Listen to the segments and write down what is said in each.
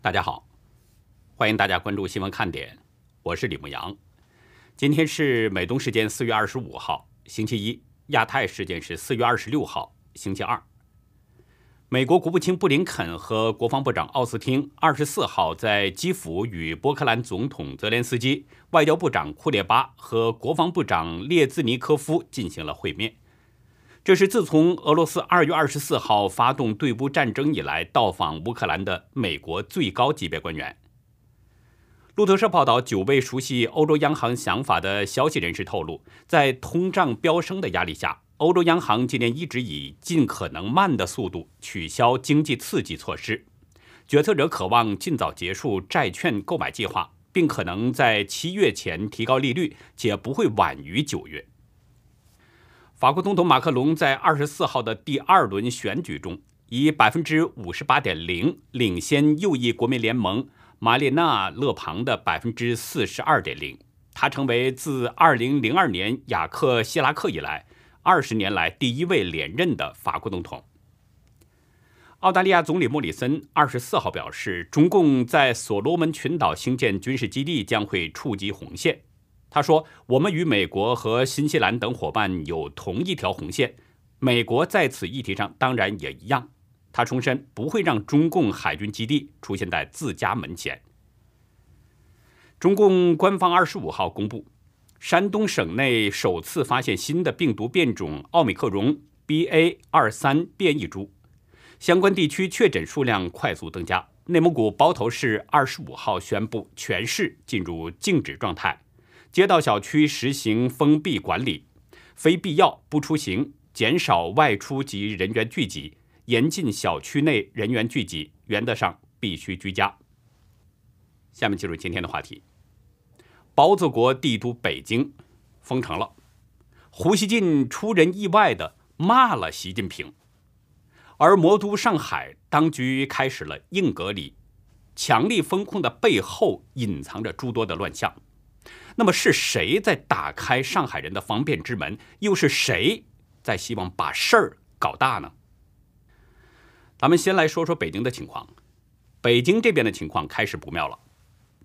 大家好，欢迎大家关注新闻看点，我是李牧阳。今天是美东时间四月二十五号，星期一；亚太时间是四月二十六号，星期二。美国国务卿布林肯和国防部长奥斯汀二十四号在基辅与波克兰总统泽连斯基、外交部长库列巴和国防部长列兹尼科夫进行了会面。这是自从俄罗斯二月二十四号发动对乌战争以来到访乌克兰的美国最高级别官员。路透社报道，久未熟悉欧洲央行想法的消息人士透露，在通胀飙升的压力下，欧洲央行今年一直以尽可能慢的速度取消经济刺激措施。决策者渴望尽早结束债券购买计划，并可能在七月前提高利率，且不会晚于九月。法国总统马克龙在二十四号的第二轮选举中，以百分之五十八点零领先右翼国民联盟玛丽娜·勒庞的百分之四十二点零，他成为自二零零二年雅克·希拉克以来二十年来第一位连任的法国总统。澳大利亚总理莫里森二十四号表示，中共在所罗门群岛兴建军事基地将会触及红线。他说：“我们与美国和新西兰等伙伴有同一条红线，美国在此议题上当然也一样。”他重申不会让中共海军基地出现在自家门前。中共官方二十五号公布，山东省内首次发现新的病毒变种奥密克戎 BA. 二三变异株，相关地区确诊数量快速增加。内蒙古包头市二十五号宣布全市进入静止状态。街道、小区实行封闭管理，非必要不出行，减少外出及人员聚集，严禁小区内人员聚集，原则上必须居家。下面进入今天的话题：包子国帝都北京封城了，胡锡进出人意外的骂了习近平，而魔都上海当局开始了硬隔离，强力风控的背后隐藏着诸多的乱象。那么是谁在打开上海人的方便之门？又是谁在希望把事儿搞大呢？咱们先来说说北京的情况。北京这边的情况开始不妙了。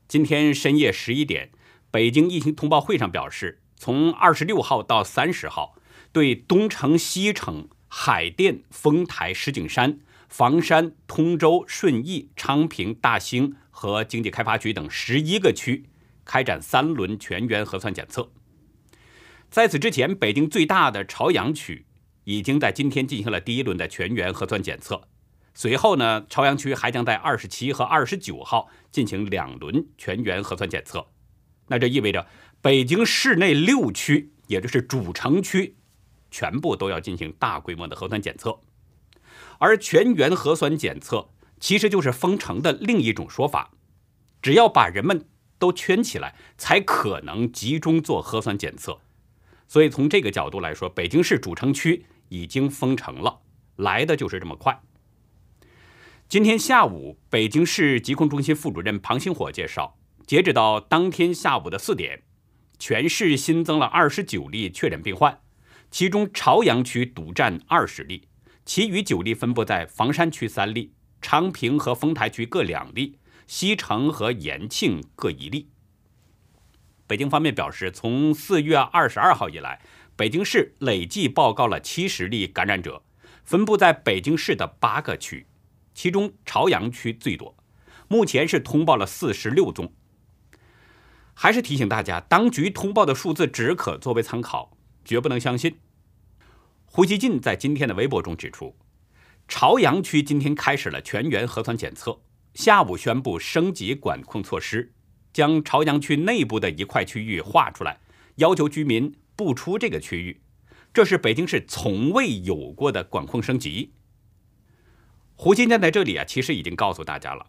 今天深夜十一点，北京疫情通报会上表示，从二十六号到三十号，对东城、西城、海淀、丰台、石景山、房山、通州、顺义、昌平、大兴和经济开发区等十一个区。开展三轮全员核酸检测。在此之前，北京最大的朝阳区已经在今天进行了第一轮的全员核酸检测。随后呢，朝阳区还将在二十七和二十九号进行两轮全员核酸检测。那这意味着北京市内六区，也就是主城区，全部都要进行大规模的核酸检测。而全员核酸检测其实就是封城的另一种说法，只要把人们。都圈起来，才可能集中做核酸检测。所以从这个角度来说，北京市主城区已经封城了，来的就是这么快。今天下午，北京市疾控中心副主任庞星火介绍，截止到当天下午的四点，全市新增了二十九例确诊病患，其中朝阳区独占二十例，其余九例分布在房山区三例，昌平和丰台区各两例。西城和延庆各一例。北京方面表示，从四月二十二号以来，北京市累计报告了七十例感染者，分布在北京市的八个区，其中朝阳区最多，目前是通报了四十六宗。还是提醒大家，当局通报的数字只可作为参考，绝不能相信。胡锡进在今天的微博中指出，朝阳区今天开始了全员核酸检测。下午宣布升级管控措施，将朝阳区内部的一块区域划出来，要求居民不出这个区域。这是北京市从未有过的管控升级。胡金建在这里啊，其实已经告诉大家了，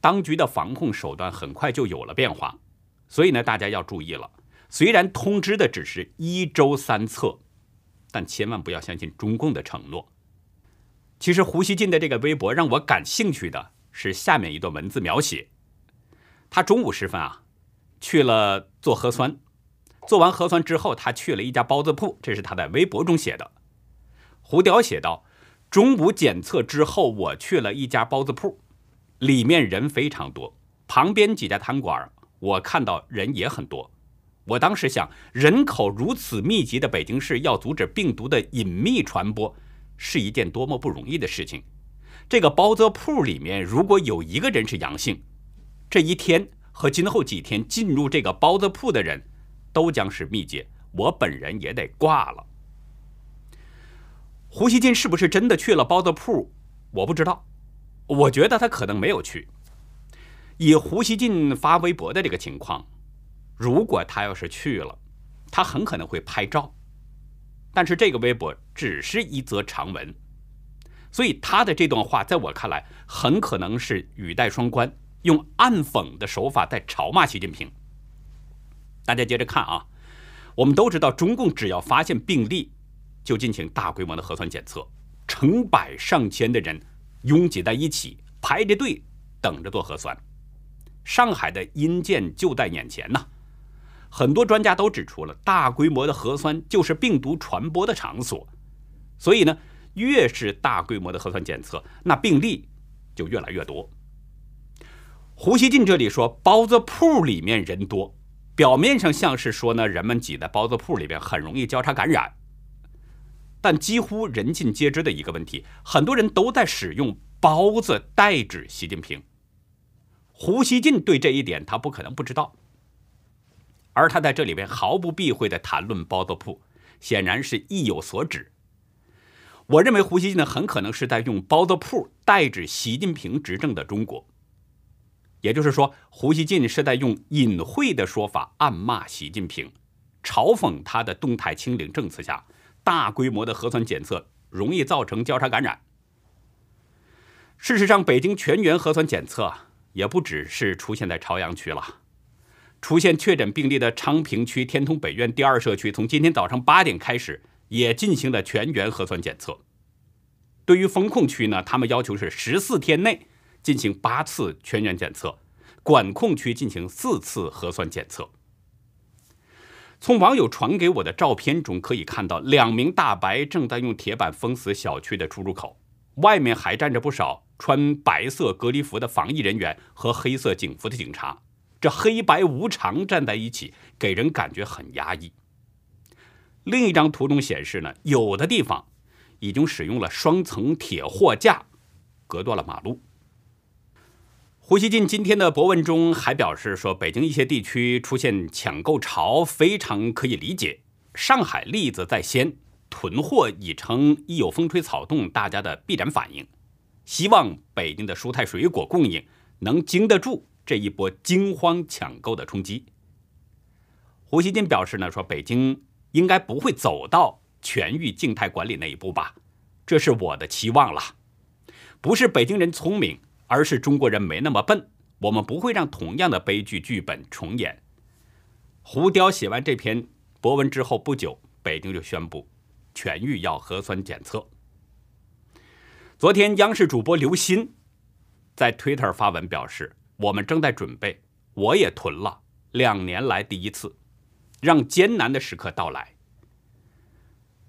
当局的防控手段很快就有了变化，所以呢，大家要注意了。虽然通知的只是一周三测，但千万不要相信中共的承诺。其实胡锡进的这个微博让我感兴趣的。是下面一段文字描写：他中午时分啊，去了做核酸，做完核酸之后，他去了一家包子铺。这是他在微博中写的。胡雕写道：“中午检测之后，我去了一家包子铺，里面人非常多，旁边几家餐馆我看到人也很多。我当时想，人口如此密集的北京市，要阻止病毒的隐秘传播，是一件多么不容易的事情。这个包子铺里面如果有一个人是阳性，这一天和今后几天进入这个包子铺的人，都将是密接，我本人也得挂了。胡锡进是不是真的去了包子铺？我不知道，我觉得他可能没有去。以胡锡进发微博的这个情况。如果他要是去了，他很可能会拍照，但是这个微博只是一则长文，所以他的这段话在我看来很可能是语带双关，用暗讽的手法在嘲骂习近平。大家接着看啊，我们都知道，中共只要发现病例，就进行大规模的核酸检测，成百上千的人拥挤在一起，排着队等着做核酸。上海的阴间就在眼前呐。很多专家都指出了，大规模的核酸就是病毒传播的场所，所以呢，越是大规模的核酸检测，那病例就越来越多。胡锡进这里说包子铺里面人多，表面上像是说呢，人们挤在包子铺里边很容易交叉感染，但几乎人尽皆知的一个问题，很多人都在使用包子代指习近平。胡锡进对这一点他不可能不知道。而他在这里边毫不避讳的谈论包子铺，显然是意有所指。我认为胡锡进呢很可能是在用包子铺代指习近平执政的中国，也就是说，胡锡进是在用隐晦的说法暗骂习近平，嘲讽他的动态清零政策下大规模的核酸检测容易造成交叉感染。事实上，北京全员核酸检测也不只是出现在朝阳区了。出现确诊病例的昌平区天通北苑第二社区，从今天早上八点开始也进行了全员核酸检测。对于封控区呢，他们要求是十四天内进行八次全员检测，管控区进行四次核酸检测。从网友传给我的照片中可以看到，两名大白正在用铁板封死小区的出入口，外面还站着不少穿白色隔离服的防疫人员和黑色警服的警察。这黑白无常站在一起，给人感觉很压抑。另一张图中显示呢，有的地方已经使用了双层铁货架，隔断了马路。胡锡进今天的博文中还表示说，北京一些地区出现抢购潮，非常可以理解。上海例子在先，囤货已成一有风吹草动大家的必然反应。希望北京的蔬菜水果供应能经得住。这一波惊慌抢购的冲击，胡锡进表示呢，说北京应该不会走到全域静态管理那一步吧，这是我的期望了。不是北京人聪明，而是中国人没那么笨，我们不会让同样的悲剧剧本重演。胡雕写完这篇博文之后不久，北京就宣布全域要核酸检测。昨天，央视主播刘鑫在 Twitter 发文表示。我们正在准备，我也囤了，两年来第一次，让艰难的时刻到来。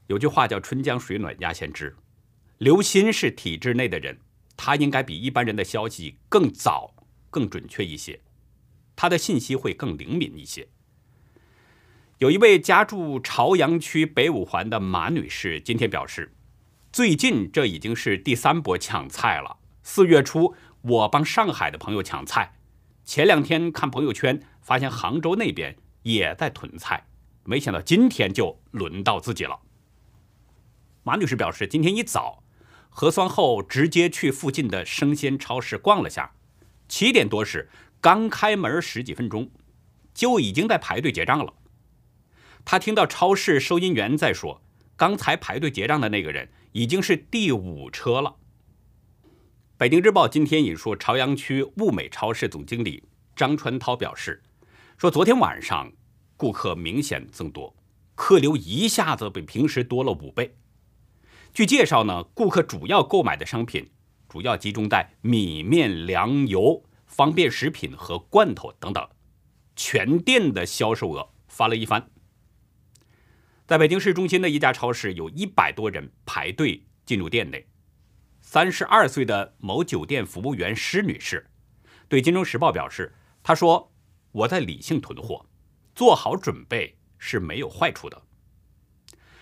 有句话叫“春江水暖鸭先知”，刘鑫是体制内的人，他应该比一般人的消息更早、更准确一些，他的信息会更灵敏一些。有一位家住朝阳区北五环的马女士今天表示，最近这已经是第三波抢菜了，四月初。我帮上海的朋友抢菜，前两天看朋友圈发现杭州那边也在囤菜，没想到今天就轮到自己了。马女士表示，今天一早核酸后直接去附近的生鲜超市逛了下，七点多时刚开门十几分钟，就已经在排队结账了。她听到超市收银员在说，刚才排队结账的那个人已经是第五车了。北京日报今天引述朝阳区物美超市总经理张传涛表示，说昨天晚上顾客明显增多，客流一下子比平时多了五倍。据介绍呢，顾客主要购买的商品主要集中在米面粮油、方便食品和罐头等等，全店的销售额翻了一番。在北京市中心的一家超市，有一百多人排队进入店内。三十二岁的某酒店服务员施女士，对《金融时报》表示：“她说我在理性囤货，做好准备是没有坏处的。”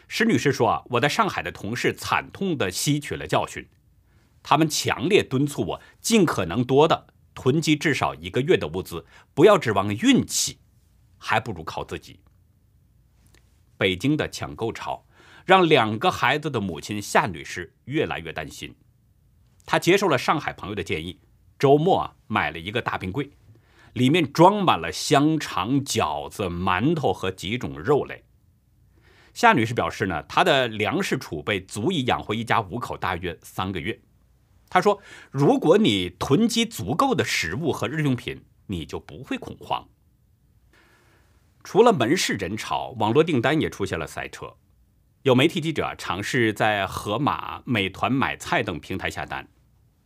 石女士说：“啊，我在上海的同事惨痛地吸取了教训，他们强烈敦促我尽可能多的囤积至少一个月的物资，不要指望运气，还不如靠自己。”北京的抢购潮让两个孩子的母亲夏女士越来越担心，她接受了上海朋友的建议，周末啊买了一个大冰柜，里面装满了香肠、饺子、馒头和几种肉类。夏女士表示呢，她的粮食储备足以养活一家五口大约三个月。她说：“如果你囤积足够的食物和日用品，你就不会恐慌。”除了门市人潮，网络订单也出现了塞车。有媒体记者尝试在盒马、美团买菜等平台下单，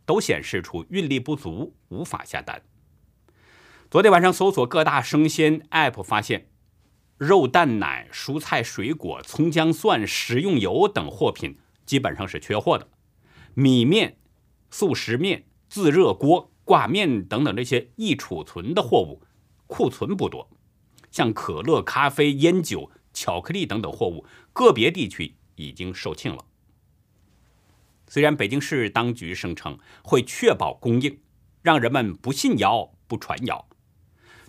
都显示出运力不足，无法下单。昨天晚上搜索各大生鲜 App，发现。肉、蛋、奶、蔬菜、水果、葱、姜、蒜、食用油等货品基本上是缺货的。米面、速食面、自热锅、挂面等等这些易储存的货物库存不多。像可乐、咖啡、烟酒、巧克力等等货物，个别地区已经售罄了。虽然北京市当局声称会确保供应，让人们不信谣不传谣。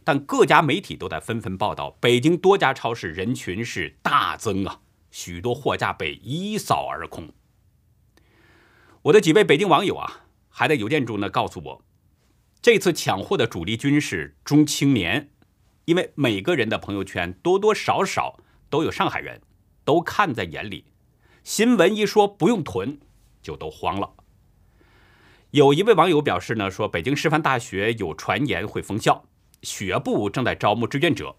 但各家媒体都在纷纷报道，北京多家超市人群是大增啊，许多货架被一扫而空。我的几位北京网友啊，还在邮件中呢告诉我，这次抢货的主力军是中青年，因为每个人的朋友圈多多少少都有上海人，都看在眼里。新闻一说不用囤，就都慌了。有一位网友表示呢，说北京师范大学有传言会封校。学部正在招募志愿者，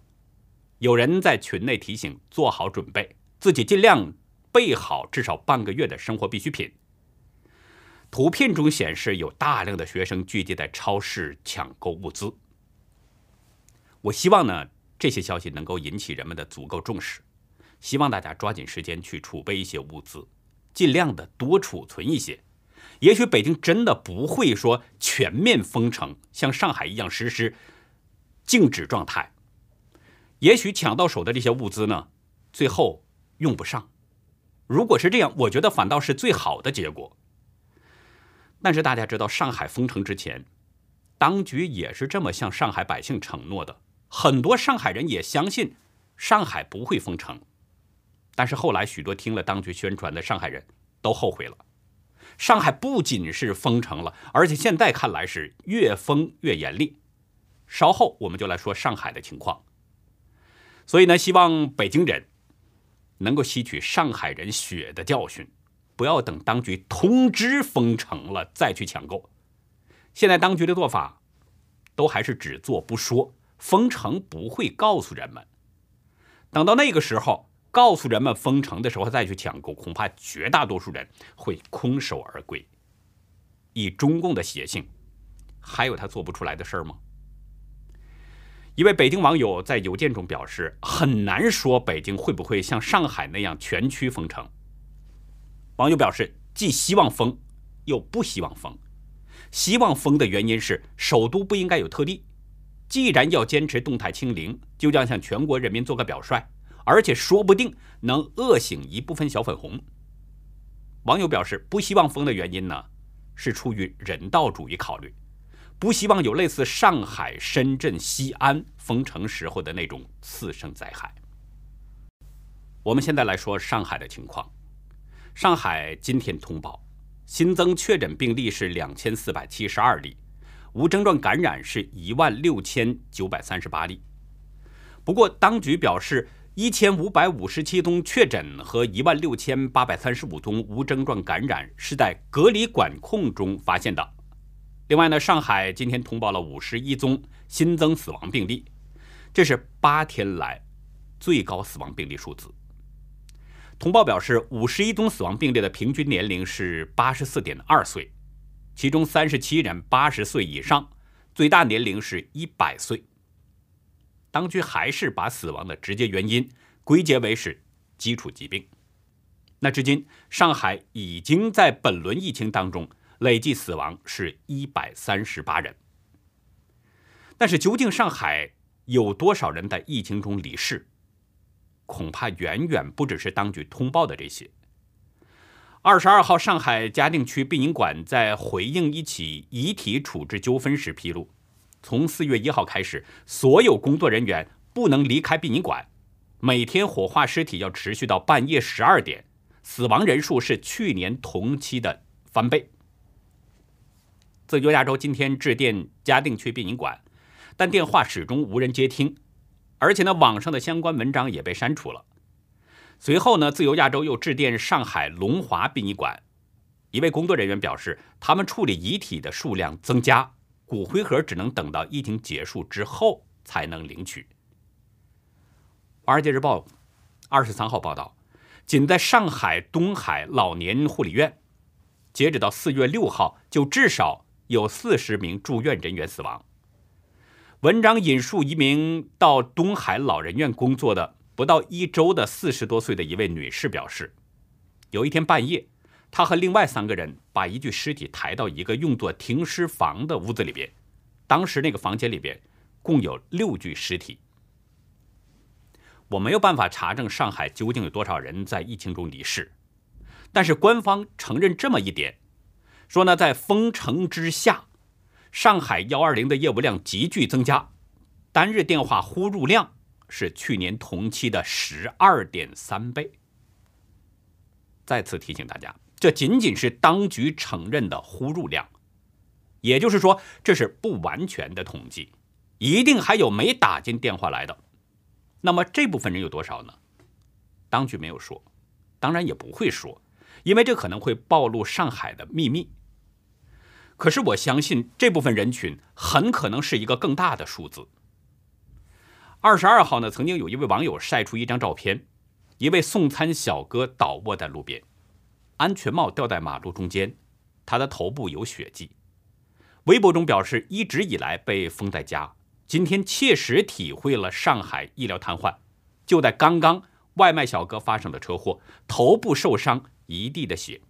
有人在群内提醒做好准备，自己尽量备好至少半个月的生活必需品。图片中显示有大量的学生聚集在超市抢购物资。我希望呢这些消息能够引起人们的足够重视，希望大家抓紧时间去储备一些物资，尽量的多储存一些。也许北京真的不会说全面封城，像上海一样实施。静止状态，也许抢到手的这些物资呢，最后用不上。如果是这样，我觉得反倒是最好的结果。但是大家知道，上海封城之前，当局也是这么向上海百姓承诺的，很多上海人也相信上海不会封城。但是后来，许多听了当局宣传的上海人都后悔了。上海不仅是封城了，而且现在看来是越封越严厉。稍后我们就来说上海的情况。所以呢，希望北京人能够吸取上海人血的教训，不要等当局通知封城了再去抢购。现在当局的做法都还是只做不说，封城不会告诉人们。等到那个时候告诉人们封城的时候再去抢购，恐怕绝大多数人会空手而归。以中共的邪性，还有他做不出来的事儿吗？一位北京网友在邮件中表示：“很难说北京会不会像上海那样全区封城。”网友表示：“既希望封，又不希望封。希望封的原因是首都不应该有特例，既然要坚持动态清零，就要向全国人民做个表率，而且说不定能饿醒一部分小粉红。”网友表示：“不希望封的原因呢，是出于人道主义考虑。”不希望有类似上海、深圳、西安封城时候的那种次生灾害。我们现在来说上海的情况。上海今天通报新增确诊病例是两千四百七十二例，无症状感染是一万六千九百三十八例。不过，当局表示，一千五百五十七宗确诊和一万六千八百三十五宗无症状感染是在隔离管控中发现的。另外呢，上海今天通报了五十一宗新增死亡病例，这是八天来最高死亡病例数字。通报表示，五十一宗死亡病例的平均年龄是八十四点二岁，其中三十七人八十岁以上，最大年龄是一百岁。当局还是把死亡的直接原因归结为是基础疾病。那至今，上海已经在本轮疫情当中。累计死亡是一百三十八人。但是，究竟上海有多少人在疫情中离世？恐怕远远不只是当局通报的这些。二十二号，上海嘉定区殡仪馆在回应一起遗体处置纠纷时披露，从四月一号开始，所有工作人员不能离开殡仪馆，每天火化尸体要持续到半夜十二点，死亡人数是去年同期的翻倍。自由亚洲今天致电嘉定区殡仪馆，但电话始终无人接听。而且呢，网上的相关文章也被删除了。随后呢，自由亚洲又致电上海龙华殡仪馆，一位工作人员表示，他们处理遗体的数量增加，骨灰盒只能等到疫情结束之后才能领取。《华尔街日报》二十三号报道，仅在上海东海老年护理院，截止到四月六号，就至少有四十名住院人员死亡。文章引述一名到东海老人院工作的不到一周的四十多岁的一位女士表示，有一天半夜，她和另外三个人把一具尸体抬到一个用作停尸房的屋子里边。当时那个房间里边共有六具尸体。我没有办法查证上海究竟有多少人在疫情中离世，但是官方承认这么一点，说呢，在封城之下。上海幺二零的业务量急剧增加，单日电话呼入量是去年同期的十二点三倍。再次提醒大家，这仅仅是当局承认的呼入量，也就是说，这是不完全的统计，一定还有没打进电话来的。那么这部分人有多少呢？当局没有说，当然也不会说，因为这可能会暴露上海的秘密。可是我相信这部分人群很可能是一个更大的数字。二十二号呢，曾经有一位网友晒出一张照片，一位送餐小哥倒卧在路边，安全帽掉在马路中间，他的头部有血迹。微博中表示，一直以来被封在家，今天切实体会了上海医疗瘫痪。就在刚刚，外卖小哥发生了车祸，头部受伤，一地的血。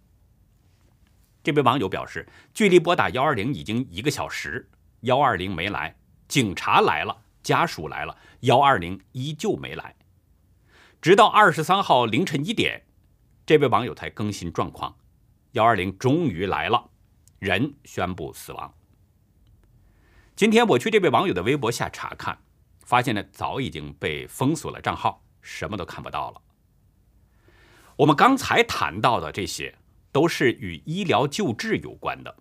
这位网友表示，距离拨打幺二零已经一个小时，幺二零没来，警察来了，家属来了，幺二零依旧没来。直到二十三号凌晨一点，这位网友才更新状况，幺二零终于来了，人宣布死亡。今天我去这位网友的微博下查看，发现呢早已经被封锁了账号，什么都看不到了。我们刚才谈到的这些。都是与医疗救治有关的。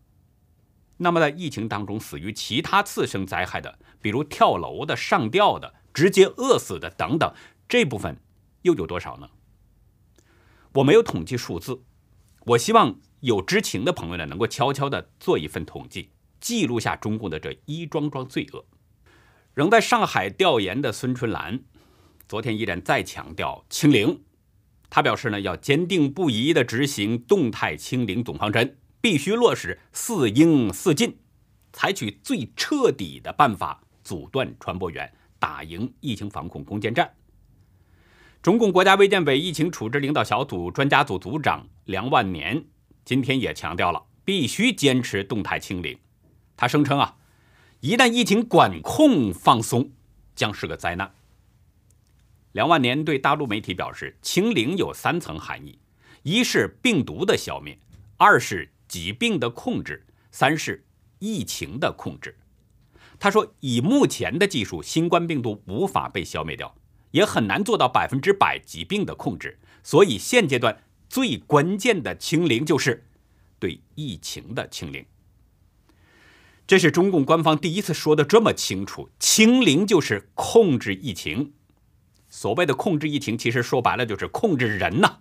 那么，在疫情当中死于其他次生灾害的，比如跳楼的、上吊的、直接饿死的等等，这部分又有多少呢？我没有统计数字，我希望有知情的朋友呢，能够悄悄的做一份统计，记录下中共的这一桩桩罪恶。仍在上海调研的孙春兰，昨天依然再强调清零。他表示呢，要坚定不移地执行动态清零总方针，必须落实四应四尽，采取最彻底的办法阻断传播源，打赢疫情防控攻坚战。中共国家卫健委疫情处置领导小组专家组组长梁万年今天也强调了，必须坚持动态清零。他声称啊，一旦疫情管控放松，将是个灾难。梁万年对大陆媒体表示：“清零有三层含义，一是病毒的消灭，二是疾病的控制，三是疫情的控制。”他说：“以目前的技术，新冠病毒无法被消灭掉，也很难做到百分之百疾病的控制。所以现阶段最关键的清零就是对疫情的清零。”这是中共官方第一次说的这么清楚：“清零就是控制疫情。”所谓的控制疫情，其实说白了就是控制人呐，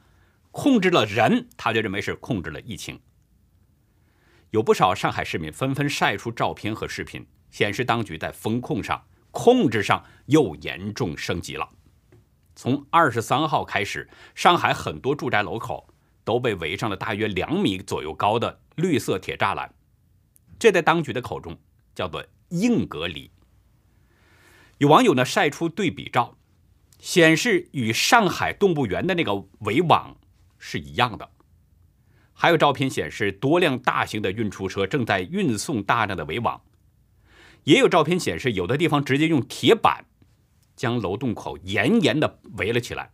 控制了人，他就认为是控制了疫情。有不少上海市民纷纷晒出照片和视频，显示当局在风控上、控制上又严重升级了。从二十三号开始，上海很多住宅楼口都被围上了大约两米左右高的绿色铁栅栏，这在当局的口中叫做硬隔离。有网友呢晒出对比照。显示与上海动物园的那个围网是一样的，还有照片显示，多辆大型的运输车正在运送大量的围网。也有照片显示，有的地方直接用铁板将楼洞口严严的围了起来，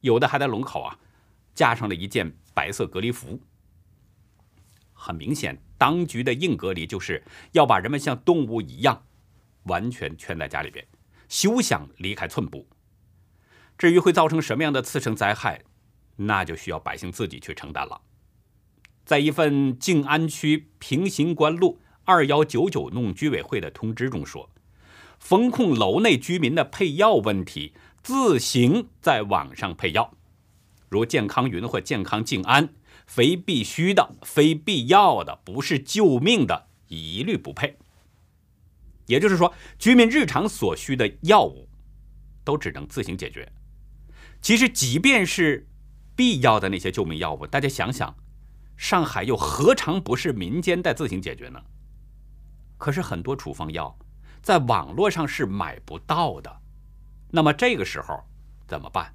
有的还在龙口啊架上了一件白色隔离服。很明显，当局的硬隔离就是要把人们像动物一样完全圈在家里边，休想离开寸步。至于会造成什么样的次生灾害，那就需要百姓自己去承担了。在一份静安区平型关路二幺九九弄居委会的通知中说，风控楼内居民的配药问题，自行在网上配药，如健康云或健康静安，非必须的、非必要的、不是救命的，一律不配。也就是说，居民日常所需的药物，都只能自行解决。其实，即便是必要的那些救命药物，大家想想。上海又何尝不是民间在自行解决呢？可是很多处方药在网络上是买不到的，那么这个时候怎么办？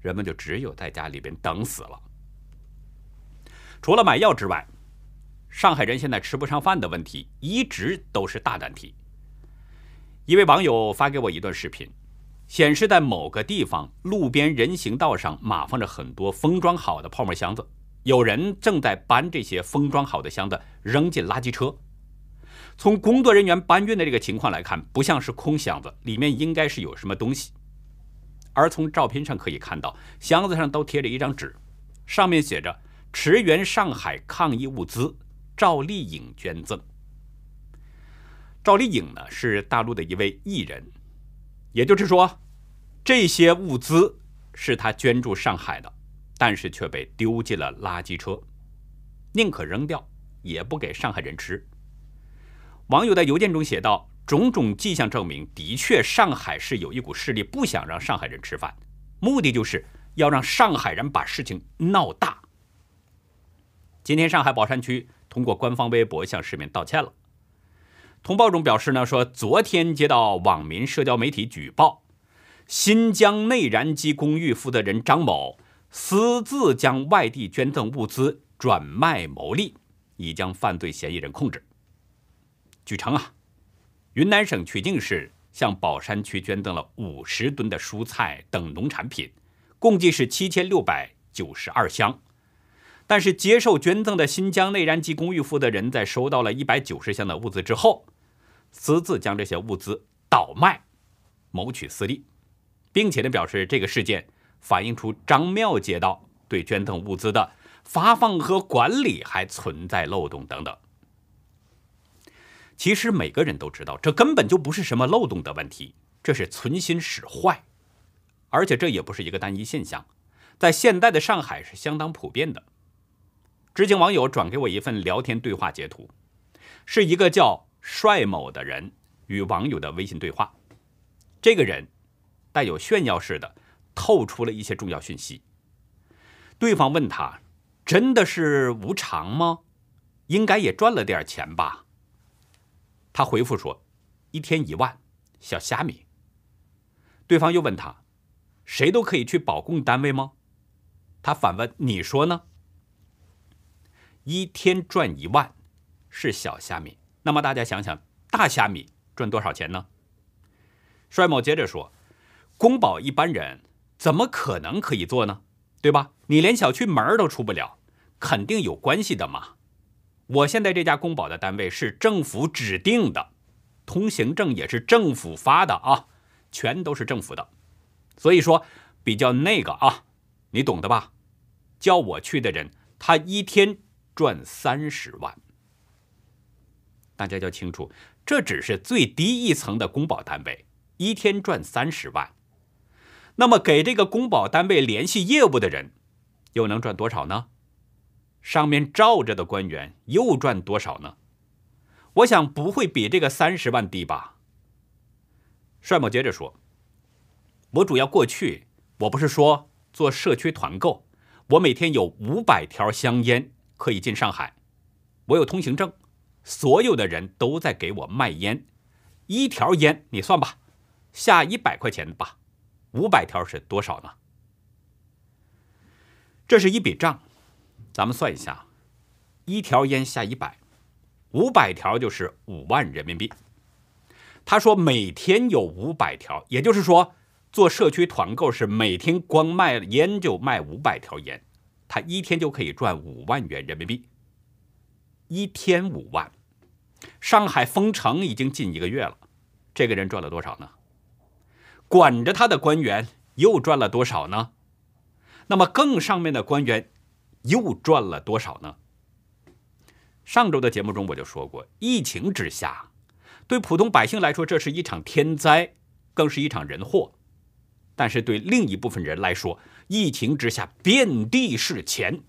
人们就只有在家里边等死了。除了买药之外，上海人现在吃不上饭的问题一直都是大难题。一位网友发给我一段视频，显示在某个地方路边人行道上码放着很多封装好的泡沫箱子。有人正在搬这些封装好的箱子扔进垃圾车。从工作人员搬运的这个情况来看，不像是空箱子，里面应该是有什么东西。而从照片上可以看到，箱子上都贴着一张纸，上面写着“驰援上海抗疫物资，赵丽颖捐赠”。赵丽颖呢是大陆的一位艺人，也就是说，这些物资是他捐助上海的。但是却被丢进了垃圾车，宁可扔掉，也不给上海人吃。网友在邮件中写道：“种种迹象证明，的确上海市有一股势力不想让上海人吃饭，目的就是要让上海人把事情闹大。”今天，上海宝山区通过官方微博向市民道歉了。通报中表示呢，说昨天接到网民社交媒体举报，新疆内燃机公寓负责人张某。私自将外地捐赠物资转卖牟利，已将犯罪嫌疑人控制。据称啊，云南省曲靖市向宝山区捐赠了五十吨的蔬菜等农产品，共计是七千六百九十二箱。但是接受捐赠的新疆内燃机公寓负责人在收到了一百九十箱的物资之后，私自将这些物资倒卖，谋取私利，并且呢表示这个事件。反映出张庙街道对捐赠物资的发放和管理还存在漏洞等等。其实每个人都知道，这根本就不是什么漏洞的问题，这是存心使坏，而且这也不是一个单一现象，在现代的上海是相当普遍的。知情网友转给我一份聊天对话截图，是一个叫帅某的人与网友的微信对话。这个人带有炫耀式的。透出了一些重要讯息。对方问他：“真的是无偿吗？应该也赚了点钱吧？”他回复说：“一天一万，小虾米。”对方又问他：“谁都可以去保供单位吗？”他反问：“你说呢？”一天赚一万是小虾米，那么大家想想，大虾米赚多少钱呢？帅某接着说：“公保一般人。”怎么可能可以做呢？对吧？你连小区门都出不了，肯定有关系的嘛。我现在这家公保的单位是政府指定的，通行证也是政府发的啊，全都是政府的。所以说比较那个啊，你懂的吧？叫我去的人，他一天赚三十万。大家要清楚，这只是最低一层的公保单位，一天赚三十万。那么，给这个公保单位联系业务的人，又能赚多少呢？上面罩着的官员又赚多少呢？我想不会比这个三十万低吧。帅某接着说：“我主要过去，我不是说做社区团购，我每天有五百条香烟可以进上海，我有通行证，所有的人都在给我卖烟，一条烟你算吧，下一百块钱吧。”五百条是多少呢？这是一笔账，咱们算一下，一条烟下一百，五百条就是五万人民币。他说每天有五百条，也就是说做社区团购是每天光卖烟就卖五百条烟，他一天就可以赚五万元人民币。一天五万，上海封城已经近一个月了，这个人赚了多少呢？管着他的官员又赚了多少呢？那么更上面的官员又赚了多少呢？上周的节目中我就说过，疫情之下，对普通百姓来说这是一场天灾，更是一场人祸；但是对另一部分人来说，疫情之下遍地是钱。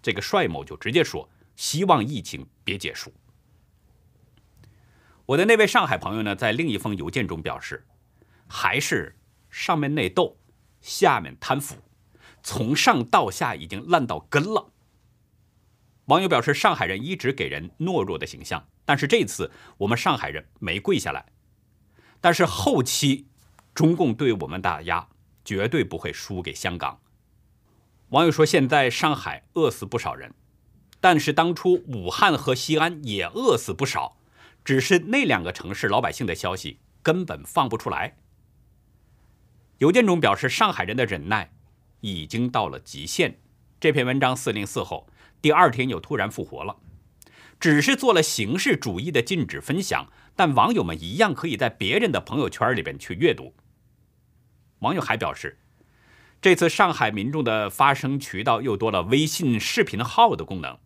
这个帅某就直接说，希望疫情别结束。我的那位上海朋友呢，在另一封邮件中表示，还是上面内斗，下面贪腐。从上到下已经烂到根了。网友表示，上海人一直给人懦弱的形象，但是这次我们上海人没跪下来。但是后期中共对我们打压，绝对不会输给香港。网友说，现在上海饿死不少人，但是当初武汉和西安也饿死不少，只是那两个城市老百姓的消息根本放不出来。邮件中表示，上海人的忍耐。已经到了极限。这篇文章四零四后，第二天又突然复活了，只是做了形式主义的禁止分享，但网友们一样可以在别人的朋友圈里边去阅读。网友还表示，这次上海民众的发声渠道又多了微信视频号的功能，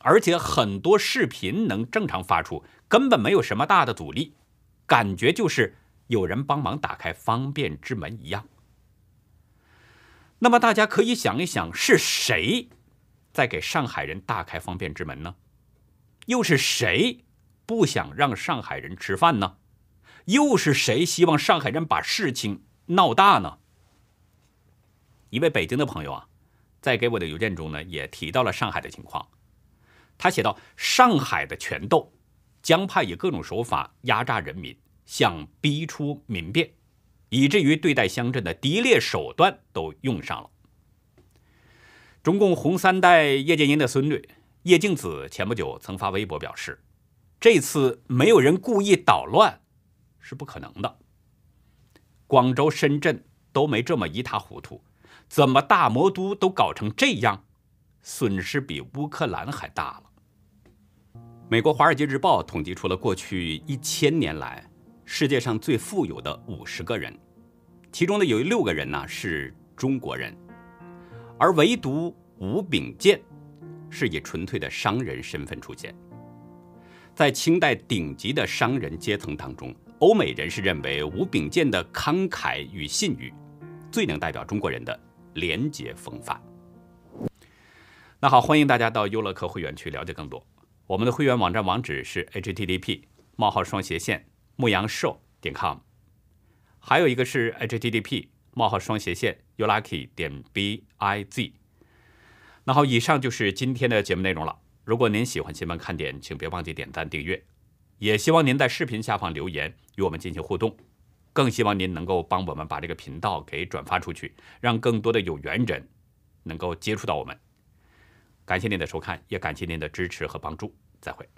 而且很多视频能正常发出，根本没有什么大的阻力，感觉就是有人帮忙打开方便之门一样。那么大家可以想一想，是谁在给上海人大开方便之门呢？又是谁不想让上海人吃饭呢？又是谁希望上海人把事情闹大呢？一位北京的朋友啊，在给我的邮件中呢，也提到了上海的情况。他写道：“上海的权斗，江派以各种手法压榨人民，想逼出民变。”以至于对待乡镇的敌劣手段都用上了。中共红三代叶剑英的孙女叶静子前不久曾发微博表示：“这次没有人故意捣乱，是不可能的。广州、深圳都没这么一塌糊涂，怎么大魔都都搞成这样？损失比乌克兰还大了。”美国《华尔街日报》统计出了过去一千年来世界上最富有的五十个人。其中呢，有六个人呢是中国人，而唯独吴秉健是以纯粹的商人身份出现。在清代顶级的商人阶层当中，欧美人士认为吴秉鉴的慷慨与信誉最能代表中国人的廉洁风范。那好，欢迎大家到优乐客会员区了解更多。我们的会员网站网址是 http: 冒号双斜线牧羊兽点 com。还有一个是 http: 冒号双斜线 youlucky 点 biz。那好，以上就是今天的节目内容了。如果您喜欢新闻看点，请别忘记点赞订阅。也希望您在视频下方留言与我们进行互动。更希望您能够帮我们把这个频道给转发出去，让更多的有缘人能够接触到我们。感谢您的收看，也感谢您的支持和帮助。再会。